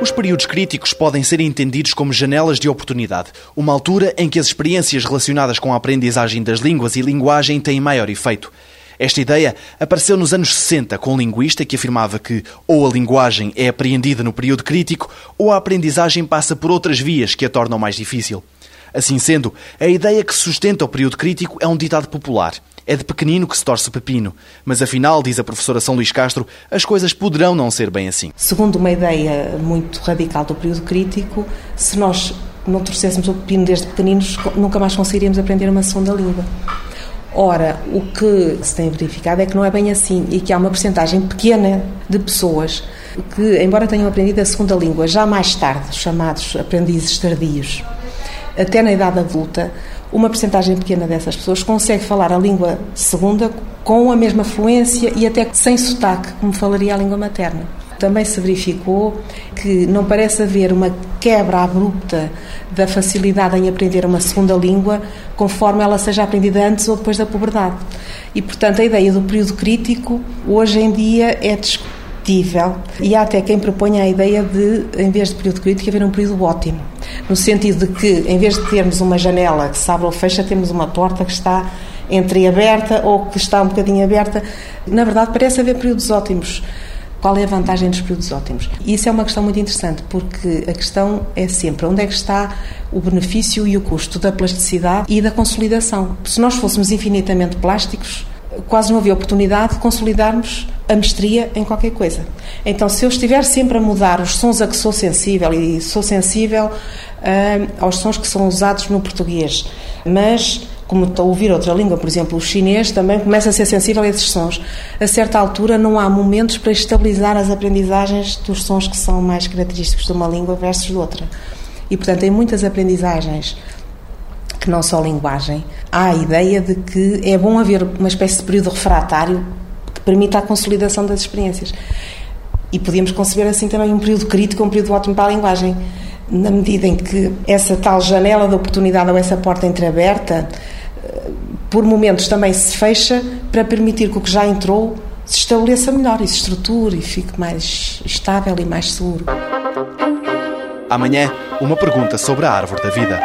Os períodos críticos podem ser entendidos como janelas de oportunidade, uma altura em que as experiências relacionadas com a aprendizagem das línguas e linguagem têm maior efeito. Esta ideia apareceu nos anos 60 com um linguista que afirmava que ou a linguagem é apreendida no período crítico ou a aprendizagem passa por outras vias que a tornam mais difícil. Assim sendo, a ideia que sustenta o período crítico é um ditado popular. É de pequenino que se torce pepino. Mas afinal, diz a professora São Luís Castro, as coisas poderão não ser bem assim. Segundo uma ideia muito radical do período crítico, se nós não torcêssemos o pepino desde pequeninos, nunca mais conseguiríamos aprender uma segunda língua. Ora, o que se tem verificado é que não é bem assim e que há uma porcentagem pequena de pessoas que, embora tenham aprendido a segunda língua já mais tarde, chamados aprendizes tardios, até na idade adulta, uma percentagem pequena dessas pessoas consegue falar a língua segunda com a mesma fluência e até sem sotaque, como falaria a língua materna. Também se verificou que não parece haver uma quebra abrupta da facilidade em aprender uma segunda língua conforme ela seja aprendida antes ou depois da puberdade. E, portanto, a ideia do período crítico hoje em dia é discutível e há até quem proponha a ideia de, em vez de período crítico, haver um período ótimo. No sentido de que, em vez de termos uma janela que se abre ou fecha, temos uma porta que está entreaberta ou que está um bocadinho aberta. Na verdade, parece haver períodos ótimos. Qual é a vantagem dos períodos ótimos? Isso é uma questão muito interessante, porque a questão é sempre onde é que está o benefício e o custo da plasticidade e da consolidação. Se nós fôssemos infinitamente plásticos, quase não havia oportunidade de consolidarmos a mestria em qualquer coisa. Então, se eu estiver sempre a mudar os sons a que sou sensível, e sou sensível uh, aos sons que são usados no português, mas como ouvir outra língua, por exemplo, o chinês, também começa a ser sensível a esses sons. A certa altura, não há momentos para estabilizar as aprendizagens dos sons que são mais característicos de uma língua versus de outra. E, portanto, em muitas aprendizagens que não só linguagem, há a ideia de que é bom haver uma espécie de período refratário que permita a consolidação das experiências. E podíamos conceber assim também um período crítico, um período ótimo para a linguagem, na medida em que essa tal janela de oportunidade ou essa porta entreaberta, por momentos também se fecha para permitir que o que já entrou se estabeleça melhor e se estruture e fique mais estável e mais seguro. Amanhã, uma pergunta sobre a árvore da vida.